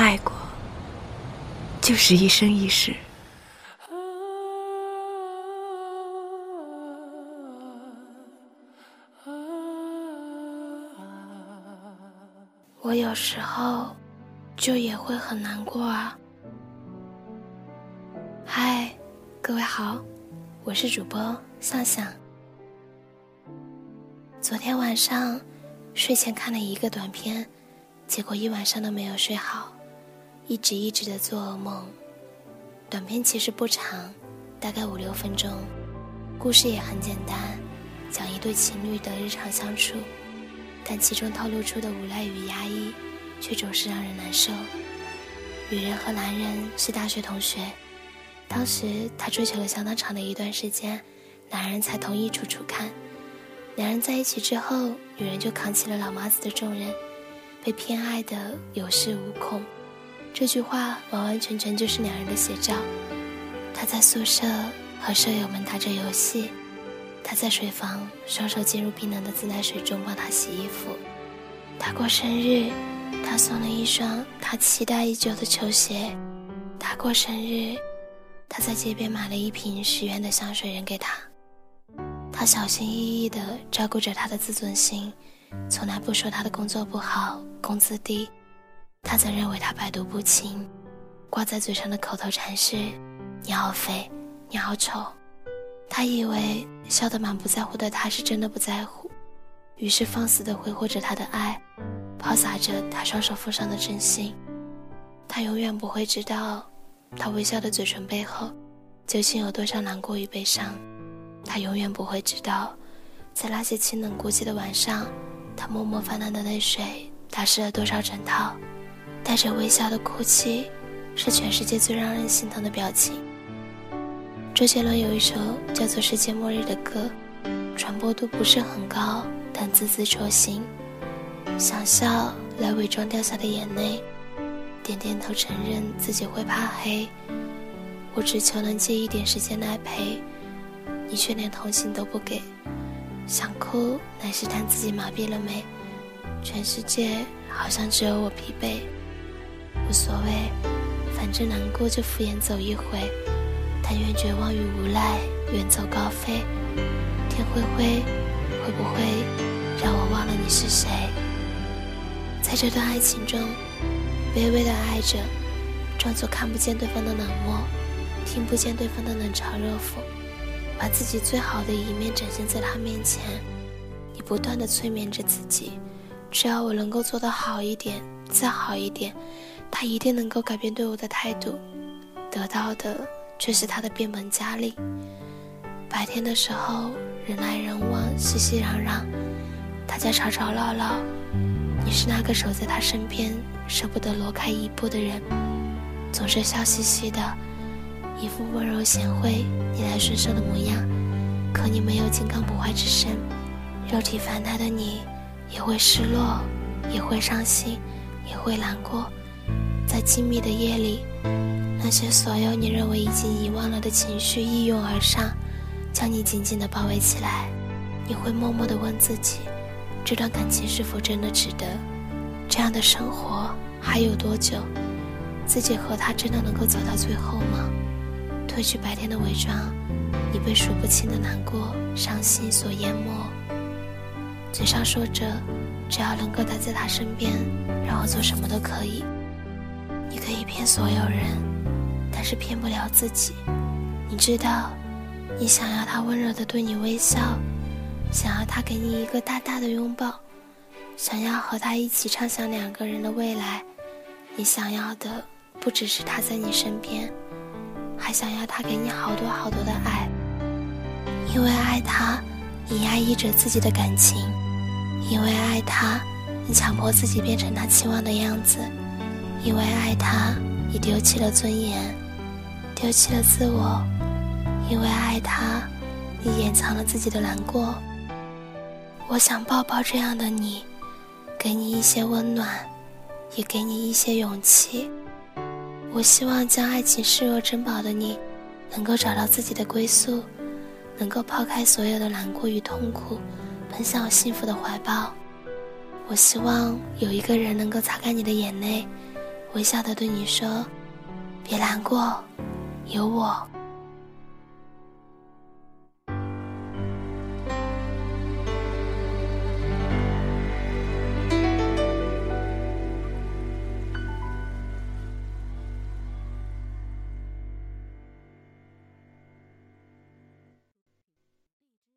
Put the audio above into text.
爱过，就是一生一世。我有时候就也会很难过啊。嗨，各位好，我是主播向向。昨天晚上睡前看了一个短片，结果一晚上都没有睡好，一直一直的做噩梦。短片其实不长，大概五六分钟，故事也很简单，讲一对情侣的日常相处，但其中透露出的无奈与压抑，却总是让人难受。女人和男人是大学同学。当时他追求了相当长的一段时间，男人才同意处处看。两人在一起之后，女人就扛起了老妈子的重任，被偏爱的有恃无恐。这句话完完全全就是两人的写照。他在宿舍和舍友们打着游戏，他在水房双手浸入冰冷的自来水中帮他洗衣服。他过生日，他送了一双他期待已久的球鞋。他过生日。他在街边买了一瓶十元的香水扔给他，他小心翼翼地照顾着他的自尊心，从来不说他的工作不好、工资低，他曾认为他百毒不侵，挂在嘴上的口头禅是“你好肥，你好丑”，他以为笑得满不在乎的他是真的不在乎，于是放肆地挥霍着他的爱，抛洒着他双手奉上的真心，他永远不会知道。他微笑的嘴唇背后，究竟有多少难过与悲伤？他永远不会知道，在那些清冷孤寂的晚上，他默默泛滥的泪水打湿了多少枕套。带着微笑的哭泣，是全世界最让人心疼的表情。周杰伦有一首叫做《世界末日》的歌，传播度不是很高，但字字戳心。想笑来伪装掉下的眼泪。点点头，承认自己会怕黑。我只求能借一点时间来陪，你却连同情都不给。想哭，乃是叹自己麻痹了没？全世界好像只有我疲惫。无所谓，反正难过就敷衍走一回。但愿绝望与无赖远走高飞。天灰灰，会不会让我忘了你是谁？在这段爱情中。卑微的爱着，装作看不见对方的冷漠，听不见对方的冷嘲热讽，把自己最好的一面展现在他面前。你不断的催眠着自己，只要我能够做得好一点，再好一点，他一定能够改变对我的态度。得到的却是他的变本加厉。白天的时候，人来人往，熙熙攘攘，大家吵吵闹闹。你是那个守在他身边、舍不得挪开一步的人，总是笑嘻嘻的，一副温柔贤惠、逆来顺受的模样。可你没有金刚不坏之身，肉体凡胎的你，也会失落，也会伤心，也会难过。在静谧的夜里，那些所有你认为已经遗忘了的情绪一涌而上，将你紧紧地包围起来。你会默默地问自己。这段感情是否真的值得？这样的生活还有多久？自己和他真的能够走到最后吗？褪去白天的伪装，你被数不清的难过、伤心所淹没。嘴上说着，只要能够待在他身边，让我做什么都可以。你可以骗所有人，但是骗不了自己。你知道，你想要他温柔的对你微笑。想要他给你一个大大的拥抱，想要和他一起畅想两个人的未来。你想要的不只是他在你身边，还想要他给你好多好多的爱。因为爱他，你压抑着自己的感情；因为爱他，你强迫自己变成他期望的样子；因为爱他，你丢弃了尊严，丢弃了自我；因为爱他，你掩藏了自己的难过。我想抱抱这样的你，给你一些温暖，也给你一些勇气。我希望将爱情视若珍宝的你，能够找到自己的归宿，能够抛开所有的难过与痛苦，奔向幸福的怀抱。我希望有一个人能够擦干你的眼泪，微笑的对你说：“别难过，有我。”